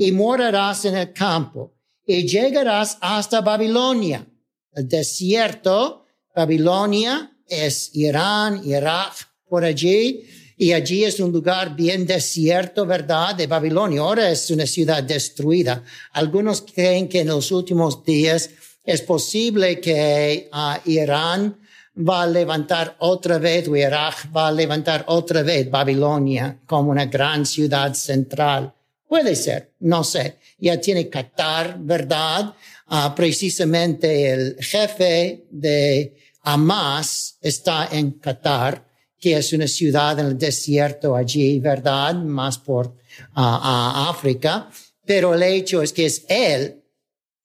y morarás en el campo y llegarás hasta Babilonia. El desierto, Babilonia es Irán, Irak, por allí. Y allí es un lugar bien desierto, ¿verdad? De Babilonia. Ahora es una ciudad destruida. Algunos creen que en los últimos días es posible que uh, Irán va a levantar otra vez, o Irak va a levantar otra vez Babilonia como una gran ciudad central. Puede ser, no sé. Ya tiene Qatar, ¿verdad? Uh, precisamente el jefe de Hamas está en Qatar, que es una ciudad en el desierto allí, ¿verdad? Más por uh, África. Pero el hecho es que es él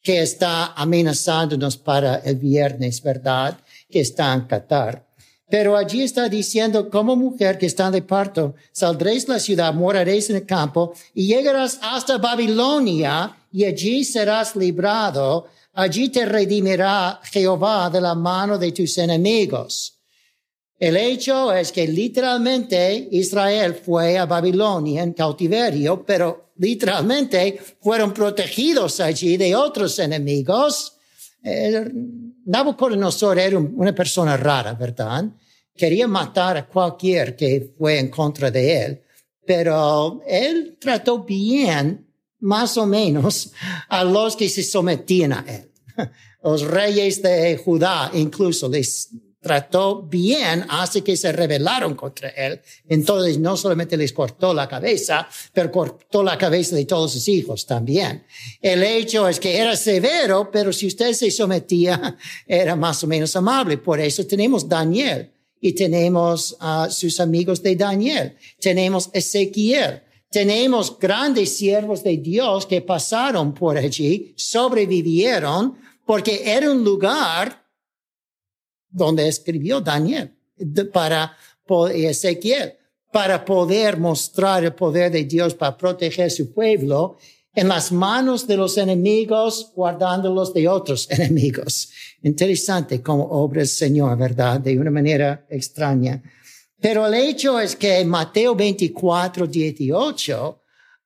que está amenazándonos para el viernes, ¿verdad? Que está en Qatar. Pero allí está diciendo, como mujer que está de parto, saldréis de la ciudad, moraréis en el campo y llegarás hasta Babilonia y allí serás librado. Allí te redimirá Jehová de la mano de tus enemigos. El hecho es que literalmente Israel fue a Babilonia en cautiverio, pero literalmente fueron protegidos allí de otros enemigos. Eh, Nabucodonosor era una persona rara, ¿verdad? Quería matar a cualquier que fue en contra de él, pero él trató bien, más o menos, a los que se sometían a él. Los reyes de Judá incluso les trató bien hasta que se rebelaron contra él. Entonces no solamente les cortó la cabeza, pero cortó la cabeza de todos sus hijos también. El hecho es que era severo, pero si usted se sometía, era más o menos amable. Por eso tenemos Daniel y tenemos a sus amigos de Daniel. Tenemos Ezequiel. Tenemos grandes siervos de Dios que pasaron por allí, sobrevivieron, porque era un lugar donde escribió Daniel para Ezequiel, para poder mostrar el poder de Dios para proteger su pueblo en las manos de los enemigos, guardándolos de otros enemigos. Interesante como obra el Señor, ¿verdad? De una manera extraña. Pero el hecho es que Mateo 24, 18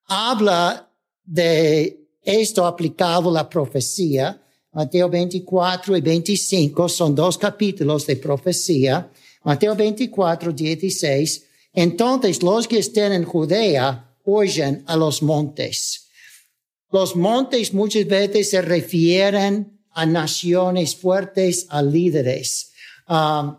habla de esto aplicado a la profecía Mateo 24 y 25 son dos capítulos de profecía. Mateo 24, 16. Entonces los que estén en Judea oyen a los montes. Los montes muchas veces se refieren a naciones fuertes, a líderes. Um,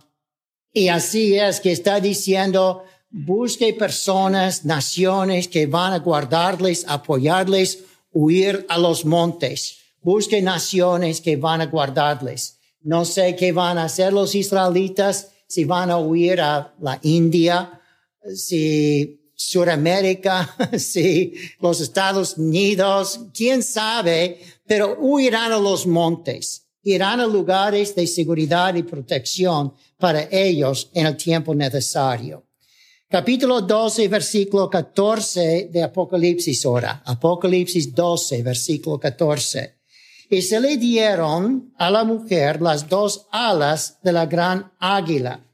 y así es que está diciendo, busque personas, naciones que van a guardarles, apoyarles, huir a los montes. Busque naciones que van a guardarles. No sé qué van a hacer los israelitas, si van a huir a la India, si Suramérica, si los Estados Unidos, quién sabe, pero huirán a los montes, irán a lugares de seguridad y protección para ellos en el tiempo necesario. Capítulo 12, versículo 14 de Apocalipsis ahora. Apocalipsis 12, versículo 14 y se le dieron a la mujer las dos alas de la gran águila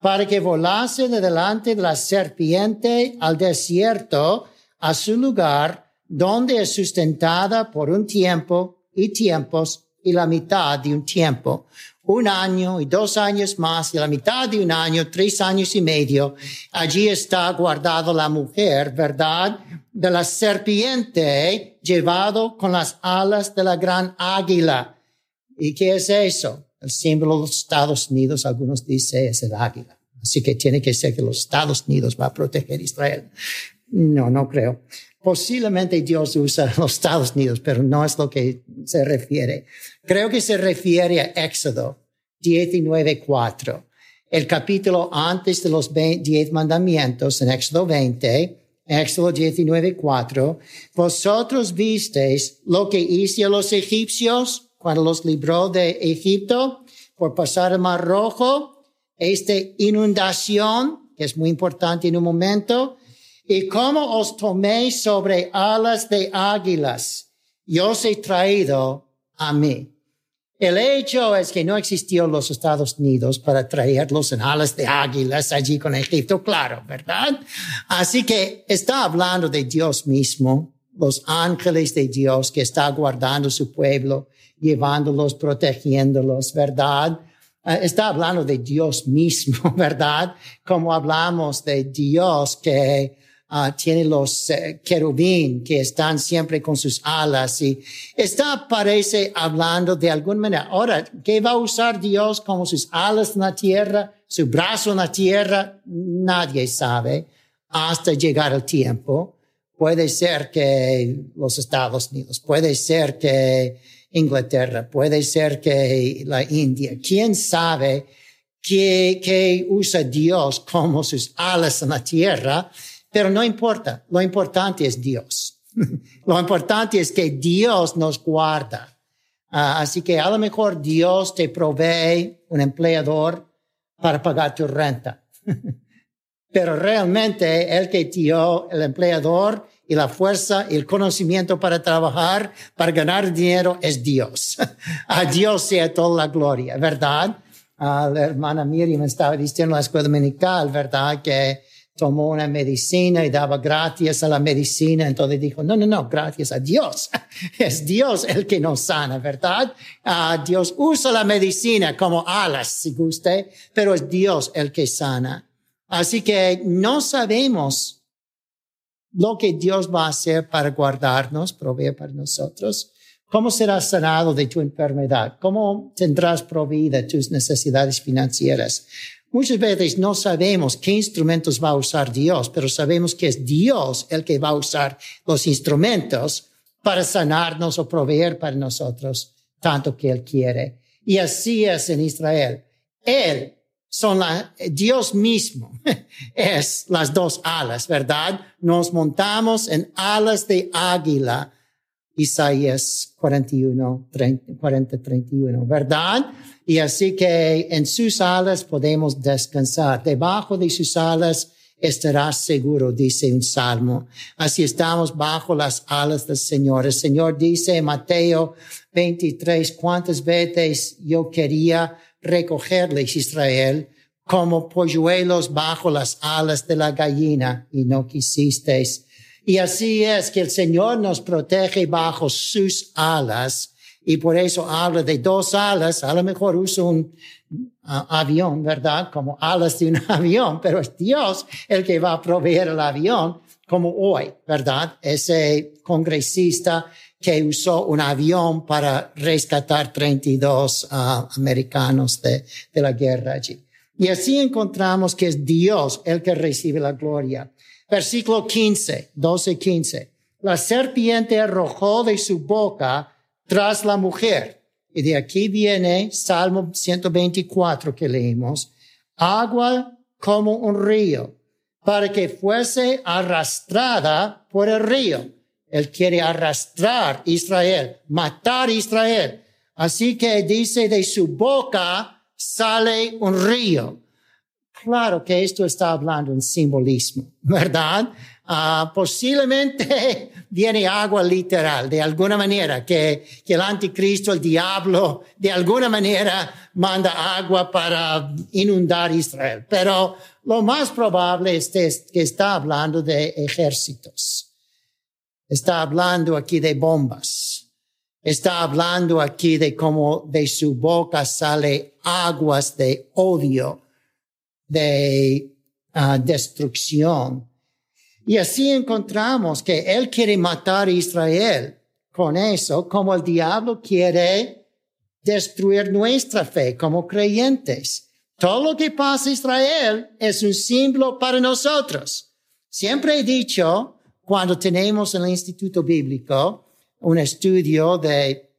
para que volase de delante de la serpiente al desierto a su lugar donde es sustentada por un tiempo y tiempos y la mitad de un tiempo, un año y dos años más y la mitad de un año, tres años y medio. Allí está guardado la mujer, ¿verdad? De la serpiente llevado con las alas de la gran águila. ¿Y qué es eso? El símbolo de los Estados Unidos, algunos dicen, es el águila. Así que tiene que ser que los Estados Unidos va a proteger a Israel. No, no creo. Posiblemente Dios usa los Estados Unidos, pero no es lo que se refiere. Creo que se refiere a Éxodo 19.4, el capítulo antes de los diez mandamientos en Éxodo 20. Éxodo 19, 4, vosotros visteis lo que hice a los egipcios cuando los libró de Egipto por pasar el mar rojo, esta inundación, que es muy importante en un momento, y cómo os tomé sobre alas de águilas, yo os he traído a mí. El hecho es que no existió los Estados Unidos para traerlos en alas de águilas allí con Egipto, claro, ¿verdad? Así que está hablando de Dios mismo, los ángeles de Dios que está guardando su pueblo, llevándolos, protegiéndolos, ¿verdad? Eh, está hablando de Dios mismo, ¿verdad? Como hablamos de Dios que Ah, tiene los uh, querubín que están siempre con sus alas y está, parece, hablando de alguna manera. Ahora, ¿qué va a usar Dios como sus alas en la tierra, su brazo en la tierra? Nadie sabe hasta llegar el tiempo. Puede ser que los Estados Unidos, puede ser que Inglaterra, puede ser que la India, quién sabe qué, qué usa Dios como sus alas en la tierra pero no importa, lo importante es Dios. lo importante es que Dios nos guarda. Ah, así que a lo mejor Dios te provee un empleador para pagar tu renta. pero realmente el que dio el empleador y la fuerza y el conocimiento para trabajar, para ganar dinero, es Dios. a Dios sea toda la gloria, ¿verdad? Ah, la hermana Miriam estaba diciendo en la escuela dominical, ¿verdad? Que tomó una medicina y daba gracias a la medicina. Entonces dijo, no, no, no, gracias a Dios. Es Dios el que nos sana, ¿verdad? Uh, Dios usa la medicina como alas, si guste, pero es Dios el que sana. Así que no sabemos lo que Dios va a hacer para guardarnos, proveer para nosotros. ¿Cómo serás sanado de tu enfermedad? ¿Cómo tendrás provida tus necesidades financieras? Muchas veces no sabemos qué instrumentos va a usar Dios, pero sabemos que es Dios el que va a usar los instrumentos para sanarnos o proveer para nosotros tanto que Él quiere. Y así es en Israel. Él son la, Dios mismo es las dos alas, ¿verdad? Nos montamos en alas de águila. Isaías 41, 40, 31, ¿verdad? Y así que en sus alas podemos descansar. Debajo de sus alas estarás seguro, dice un salmo. Así estamos bajo las alas del Señor. El Señor dice en Mateo 23, cuántas veces yo quería recogerles, Israel, como polluelos bajo las alas de la gallina y no quisisteis. Y así es que el Señor nos protege bajo sus alas y por eso habla de dos alas. A lo mejor usa un avión, ¿verdad? Como alas de un avión, pero es Dios el que va a proveer el avión, como hoy, ¿verdad? Ese congresista que usó un avión para rescatar 32 uh, americanos de, de la guerra allí. Y así encontramos que es Dios el que recibe la gloria. Versículo 15, 12, 15. La serpiente arrojó de su boca tras la mujer. Y de aquí viene Salmo 124 que leímos. Agua como un río, para que fuese arrastrada por el río. Él quiere arrastrar Israel, matar Israel. Así que dice de su boca sale un río. Claro que esto está hablando en simbolismo, ¿verdad? Uh, posiblemente viene agua literal, de alguna manera, que, que el anticristo, el diablo, de alguna manera manda agua para inundar Israel. Pero lo más probable es que está hablando de ejércitos. Está hablando aquí de bombas. Está hablando aquí de cómo de su boca sale aguas de odio, de uh, destrucción y así encontramos que Él quiere matar a Israel con eso, como el diablo quiere destruir nuestra fe como creyentes. Todo lo que pasa en Israel es un símbolo para nosotros. Siempre he dicho, cuando tenemos en el Instituto Bíblico un estudio de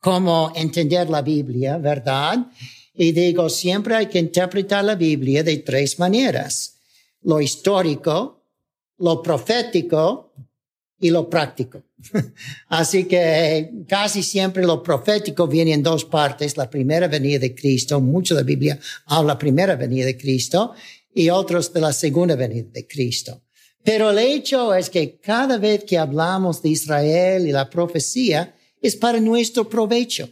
cómo entender la Biblia, ¿verdad? Y digo, siempre hay que interpretar la Biblia de tres maneras. Lo histórico, lo profético y lo práctico. Así que casi siempre lo profético viene en dos partes, la primera venida de Cristo, mucho de la Biblia habla la primera venida de Cristo y otros de la segunda venida de Cristo. Pero el hecho es que cada vez que hablamos de Israel y la profecía es para nuestro provecho.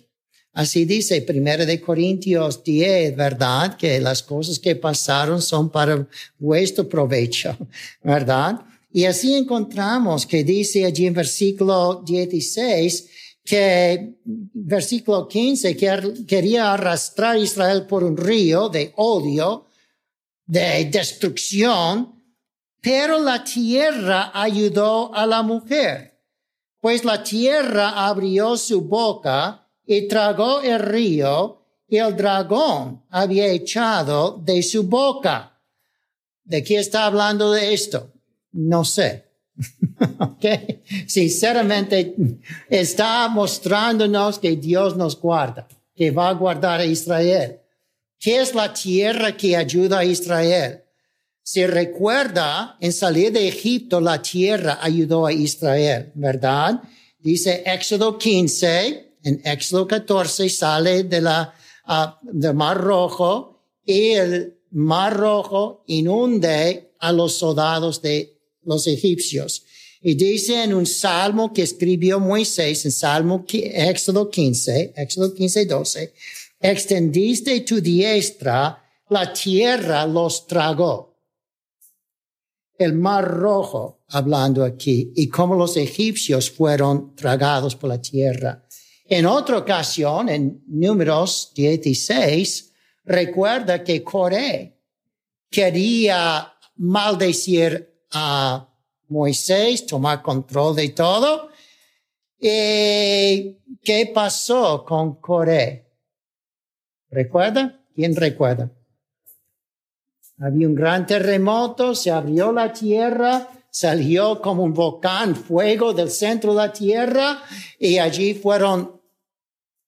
Así dice Primera de Corintios 10, ¿verdad? Que las cosas que pasaron son para vuestro provecho, ¿verdad? Y así encontramos que dice allí en versículo 16 que versículo 15 que quería arrastrar a Israel por un río de odio, de destrucción, pero la tierra ayudó a la mujer, pues la tierra abrió su boca y tragó el río y el dragón había echado de su boca. ¿De qué está hablando de esto? No sé. okay. Sinceramente, está mostrándonos que Dios nos guarda, que va a guardar a Israel. ¿Qué es la tierra que ayuda a Israel? Si recuerda, en salir de Egipto, la tierra ayudó a Israel, ¿verdad? Dice Éxodo 15, en Éxodo 14 sale de la, uh, del Mar Rojo y el Mar Rojo inunde a los soldados de los egipcios. Y dice en un salmo que escribió Moisés, en Salmo Éxodo 15, Éxodo 15, 12, extendiste tu diestra, la tierra los tragó. El mar rojo, hablando aquí, y cómo los egipcios fueron tragados por la tierra. En otra ocasión, en números 16, recuerda que Coré quería maldecir a Moisés, tomar control de todo. ¿Y qué pasó con Coré? ¿Recuerda? ¿Quién recuerda? Había un gran terremoto, se abrió la tierra, salió como un volcán fuego del centro de la tierra y allí fueron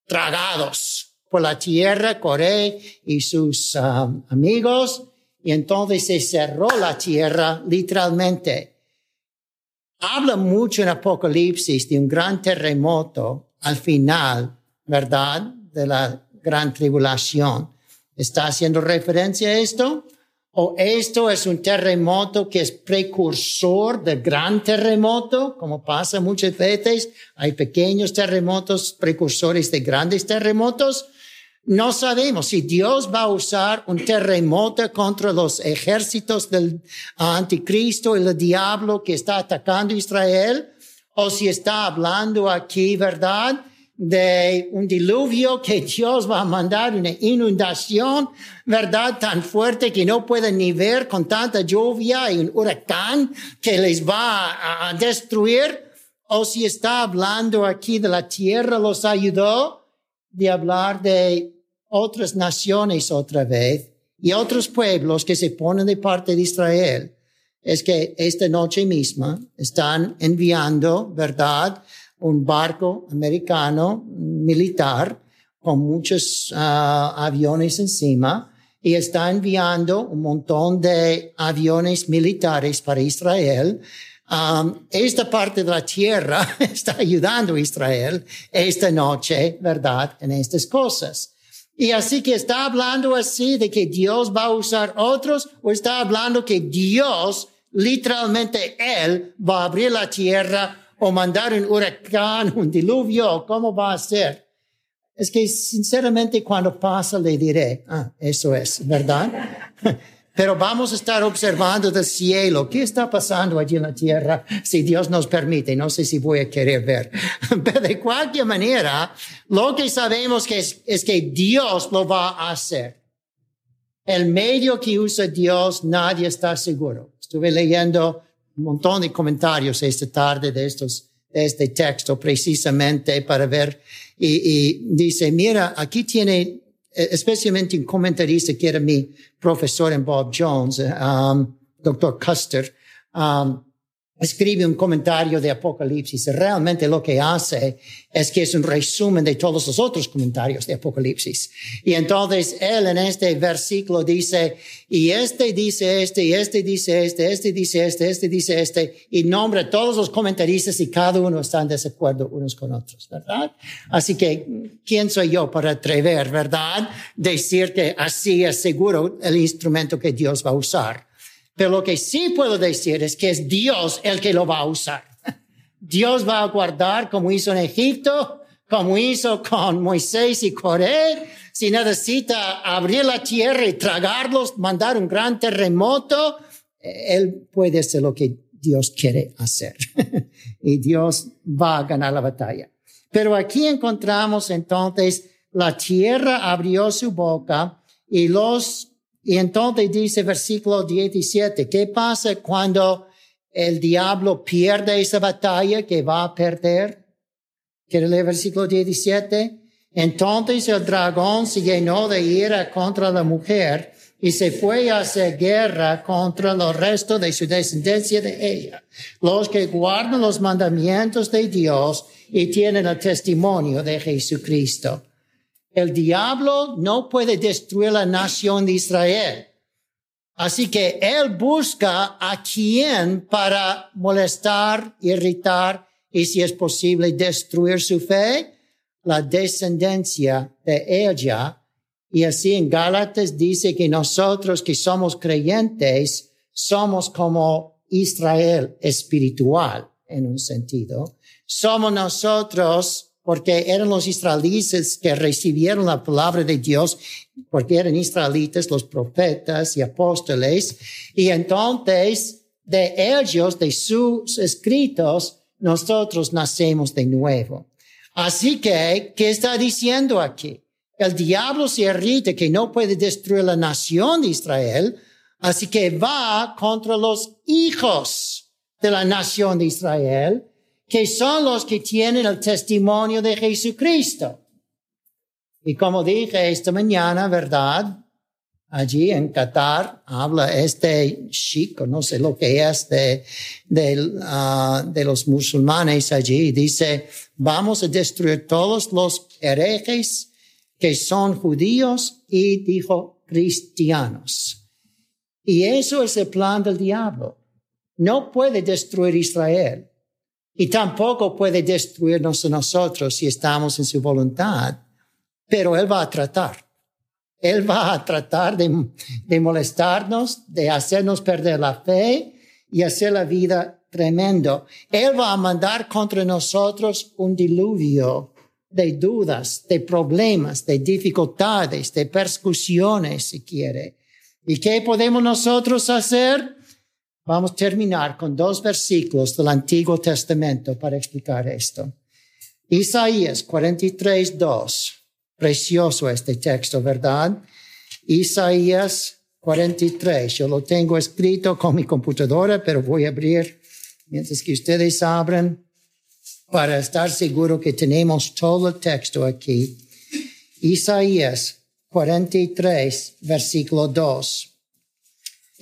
tragados por la tierra, Coré y sus um, amigos y entonces se cerró la tierra literalmente. Habla mucho en Apocalipsis de un gran terremoto al final, ¿verdad? De la gran tribulación. ¿Está haciendo referencia a esto? ¿O esto es un terremoto que es precursor del gran terremoto? Como pasa muchas veces, hay pequeños terremotos precursores de grandes terremotos. No sabemos si Dios va a usar un terremoto contra los ejércitos del anticristo el diablo que está atacando a Israel, o si está hablando aquí, ¿verdad? De un diluvio que Dios va a mandar una inundación, ¿verdad? Tan fuerte que no pueden ni ver con tanta lluvia y un huracán que les va a destruir. O si está hablando aquí de la tierra los ayudó, de hablar de otras naciones otra vez y otros pueblos que se ponen de parte de Israel. Es que esta noche misma están enviando, ¿verdad? Un barco americano militar con muchos ah, aviones encima y está enviando un montón de aviones militares para Israel Um, esta parte de la tierra está ayudando a Israel esta noche, ¿verdad? En estas cosas. Y así que está hablando así de que Dios va a usar otros o está hablando que Dios, literalmente Él, va a abrir la tierra o mandar un huracán, un diluvio, ¿cómo va a ser? Es que sinceramente cuando pasa le diré, ah, eso es, ¿verdad? Pero vamos a estar observando del cielo qué está pasando allí en la tierra, si Dios nos permite. No sé si voy a querer ver. Pero de cualquier manera, lo que sabemos que es, es que Dios lo va a hacer. El medio que usa Dios, nadie está seguro. Estuve leyendo un montón de comentarios esta tarde de estos, de este texto precisamente para ver. Y, y dice, mira, aquí tiene eh, especialmente un comentarista que era mi profesor en Bob Jones, um, doctor Custer, um, escribe un comentario de Apocalipsis. Realmente lo que hace es que es un resumen de todos los otros comentarios de Apocalipsis. Y entonces él en este versículo dice, y este dice este, y este dice este, este dice este, este dice este, y nombra todos los comentaristas y cada uno está en desacuerdo unos con otros, ¿verdad? Así que, ¿quién soy yo para atrever, verdad? Decir que así es seguro el instrumento que Dios va a usar. Pero lo que sí puedo decir es que es Dios el que lo va a usar. Dios va a guardar como hizo en Egipto, como hizo con Moisés y Coré. Si necesita abrir la tierra y tragarlos, mandar un gran terremoto, Él puede hacer lo que Dios quiere hacer. y Dios va a ganar la batalla. Pero aquí encontramos entonces la tierra abrió su boca y los y entonces dice versículo 17, ¿qué pasa cuando el diablo pierde esa batalla que va a perder? ¿Quiere leer versículo 17? Entonces el dragón se llenó de ira contra la mujer y se fue a hacer guerra contra el resto de su descendencia de ella, los que guardan los mandamientos de Dios y tienen el testimonio de Jesucristo. El diablo no puede destruir la nación de Israel. Así que él busca a quien para molestar, irritar y si es posible destruir su fe, la descendencia de ella. Y así en Gálatas dice que nosotros que somos creyentes somos como Israel espiritual en un sentido. Somos nosotros porque eran los israelitas que recibieron la palabra de Dios, porque eran israelitas los profetas y apóstoles, y entonces de ellos, de sus escritos, nosotros nacemos de nuevo. Así que, ¿qué está diciendo aquí? El diablo se irrita que no puede destruir la nación de Israel, así que va contra los hijos de la nación de Israel, que son los que tienen el testimonio de Jesucristo. Y como dije esta mañana, ¿verdad? Allí en Qatar habla este chico, no sé lo que es de, de, ah, de los musulmanes allí. Dice, vamos a destruir todos los herejes que son judíos y dijo cristianos. Y eso es el plan del diablo. No puede destruir Israel y tampoco puede destruirnos a nosotros si estamos en su voluntad, pero Él va a tratar. Él va a tratar de, de molestarnos, de hacernos perder la fe y hacer la vida tremendo. Él va a mandar contra nosotros un diluvio de dudas, de problemas, de dificultades, de persecuciones, si quiere. ¿Y qué podemos nosotros hacer? Vamos a terminar con dos versículos del Antiguo Testamento para explicar esto. Isaías 43, 2. Precioso este texto, ¿verdad? Isaías 43. Yo lo tengo escrito con mi computadora, pero voy a abrir mientras que ustedes abren para estar seguro que tenemos todo el texto aquí. Isaías 43, versículo 2.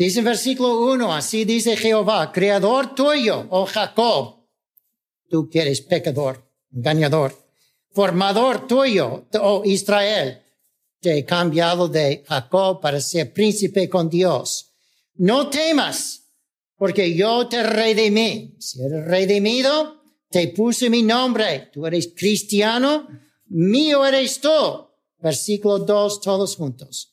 Dice en versículo 1, así dice Jehová, creador tuyo, oh Jacob, tú que eres pecador, engañador, formador tuyo, oh Israel, te he cambiado de Jacob para ser príncipe con Dios. No temas, porque yo te redimí. Si eres redimido, te puse mi nombre. Tú eres cristiano, mío eres tú. Versículo 2, todos juntos.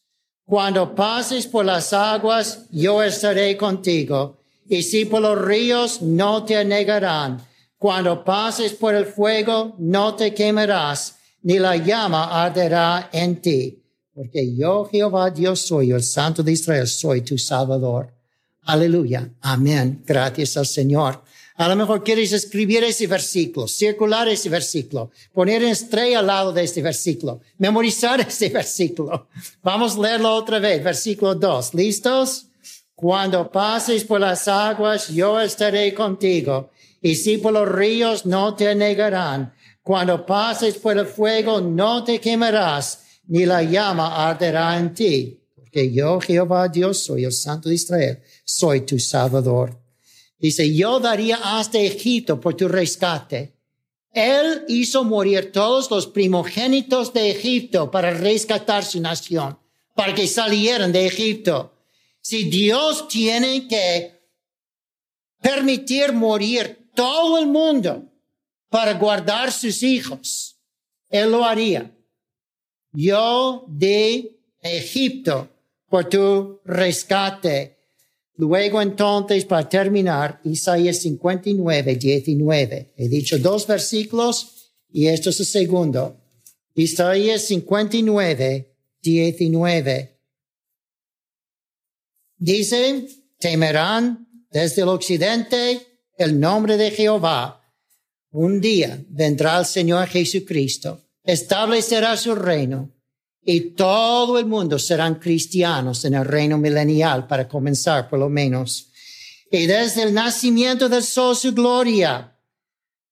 Cuando pases por las aguas, yo estaré contigo, y si por los ríos, no te anegarán. Cuando pases por el fuego, no te quemarás, ni la llama arderá en ti. Porque yo, Jehová Dios soy, el Santo de Israel, soy tu Salvador. Aleluya. Amén. Gracias al Señor. A lo mejor quieres escribir ese versículo, circular ese versículo, poner estrella al lado de este versículo, memorizar este versículo. Vamos a leerlo otra vez, versículo 2. ¿Listos? Cuando pases por las aguas, yo estaré contigo. Y si por los ríos, no te negarán. Cuando pases por el fuego, no te quemarás, ni la llama arderá en ti. Porque yo, Jehová Dios, soy el Santo de Israel, soy tu Salvador. Dice, yo daría hasta Egipto por tu rescate. Él hizo morir todos los primogénitos de Egipto para rescatar su nación, para que salieran de Egipto. Si Dios tiene que permitir morir todo el mundo para guardar sus hijos, Él lo haría. Yo de Egipto por tu rescate. Luego entonces, para terminar, Isaías 59, 19. He dicho dos versículos y esto es el segundo. Isaías 59, 19. Dice, temerán desde el occidente el nombre de Jehová. Un día vendrá el Señor Jesucristo, establecerá su reino y todo el mundo serán cristianos en el reino milenial para comenzar por lo menos. Y desde el nacimiento del sol su gloria.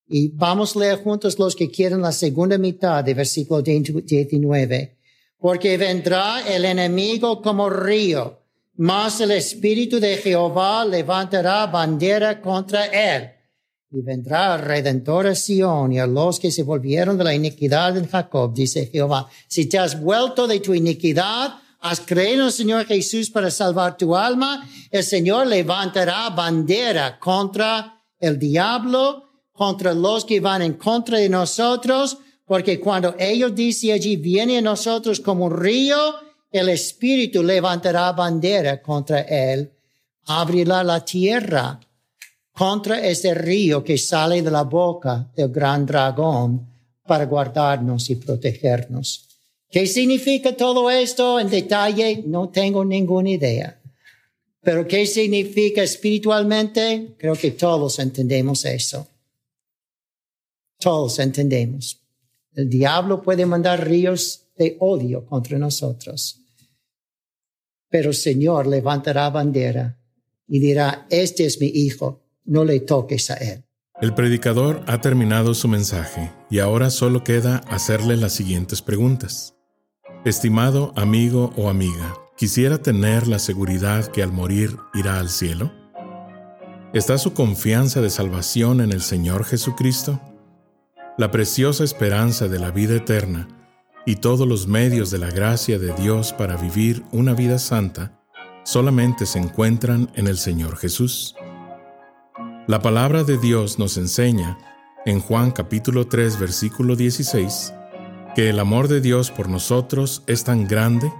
Y vamos a leer juntos los que quieren la segunda mitad de versículo 19. Porque vendrá el enemigo como río, mas el Espíritu de Jehová levantará bandera contra él y vendrá Redentor a Sion y a los que se volvieron de la iniquidad de Jacob, dice Jehová. Si te has vuelto de tu iniquidad, has creído en el Señor Jesús para salvar tu alma, el Señor levantará bandera contra el diablo, contra los que van en contra de nosotros, porque cuando ellos dicen allí, viene a nosotros como un río, el Espíritu levantará bandera contra él, abrirá la tierra contra ese río que sale de la boca del gran dragón para guardarnos y protegernos. ¿Qué significa todo esto en detalle? No tengo ninguna idea. Pero ¿qué significa espiritualmente? Creo que todos entendemos eso. Todos entendemos. El diablo puede mandar ríos de odio contra nosotros. Pero el Señor levantará bandera y dirá, este es mi hijo, no le toques a él. El predicador ha terminado su mensaje y ahora solo queda hacerle las siguientes preguntas. Estimado amigo o amiga, ¿quisiera tener la seguridad que al morir irá al cielo? ¿Está su confianza de salvación en el Señor Jesucristo? La preciosa esperanza de la vida eterna y todos los medios de la gracia de Dios para vivir una vida santa solamente se encuentran en el Señor Jesús. La palabra de Dios nos enseña, en Juan capítulo 3 versículo 16, que el amor de Dios por nosotros es tan grande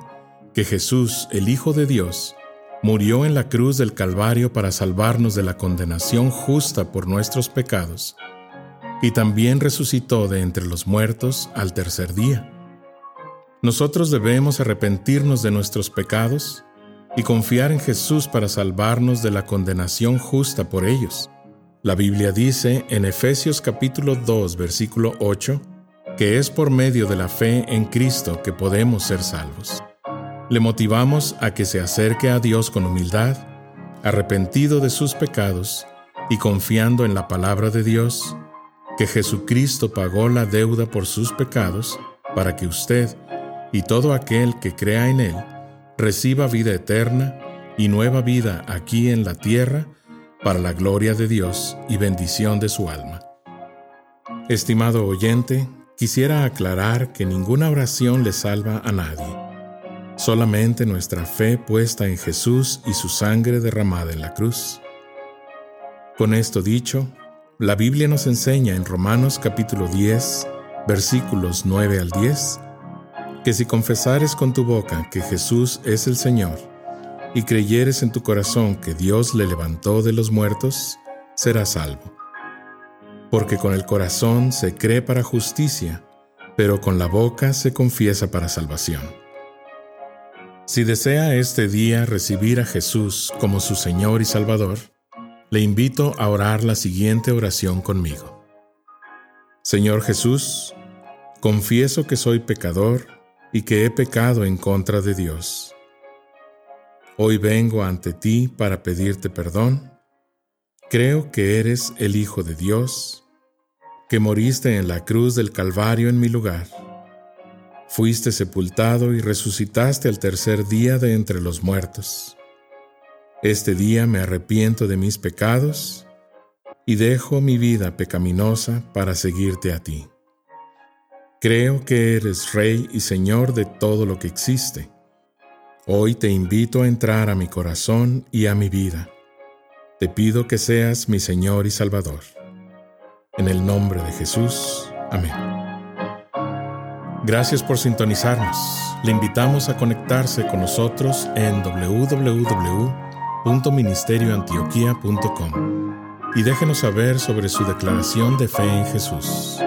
que Jesús, el Hijo de Dios, murió en la cruz del Calvario para salvarnos de la condenación justa por nuestros pecados, y también resucitó de entre los muertos al tercer día. Nosotros debemos arrepentirnos de nuestros pecados y confiar en Jesús para salvarnos de la condenación justa por ellos. La Biblia dice en Efesios capítulo 2 versículo 8 que es por medio de la fe en Cristo que podemos ser salvos. Le motivamos a que se acerque a Dios con humildad, arrepentido de sus pecados y confiando en la palabra de Dios, que Jesucristo pagó la deuda por sus pecados para que usted y todo aquel que crea en Él reciba vida eterna y nueva vida aquí en la tierra para la gloria de Dios y bendición de su alma. Estimado oyente, quisiera aclarar que ninguna oración le salva a nadie, solamente nuestra fe puesta en Jesús y su sangre derramada en la cruz. Con esto dicho, la Biblia nos enseña en Romanos capítulo 10, versículos 9 al 10, que si confesares con tu boca que Jesús es el Señor, y creyeres en tu corazón que Dios le levantó de los muertos, serás salvo. Porque con el corazón se cree para justicia, pero con la boca se confiesa para salvación. Si desea este día recibir a Jesús como su Señor y Salvador, le invito a orar la siguiente oración conmigo. Señor Jesús, confieso que soy pecador y que he pecado en contra de Dios Hoy vengo ante ti para pedirte perdón. Creo que eres el Hijo de Dios, que moriste en la cruz del Calvario en mi lugar. Fuiste sepultado y resucitaste al tercer día de entre los muertos. Este día me arrepiento de mis pecados y dejo mi vida pecaminosa para seguirte a ti. Creo que eres Rey y Señor de todo lo que existe. Hoy te invito a entrar a mi corazón y a mi vida. Te pido que seas mi Señor y Salvador. En el nombre de Jesús. Amén. Gracias por sintonizarnos. Le invitamos a conectarse con nosotros en www.ministerioantioquia.com y déjenos saber sobre su declaración de fe en Jesús.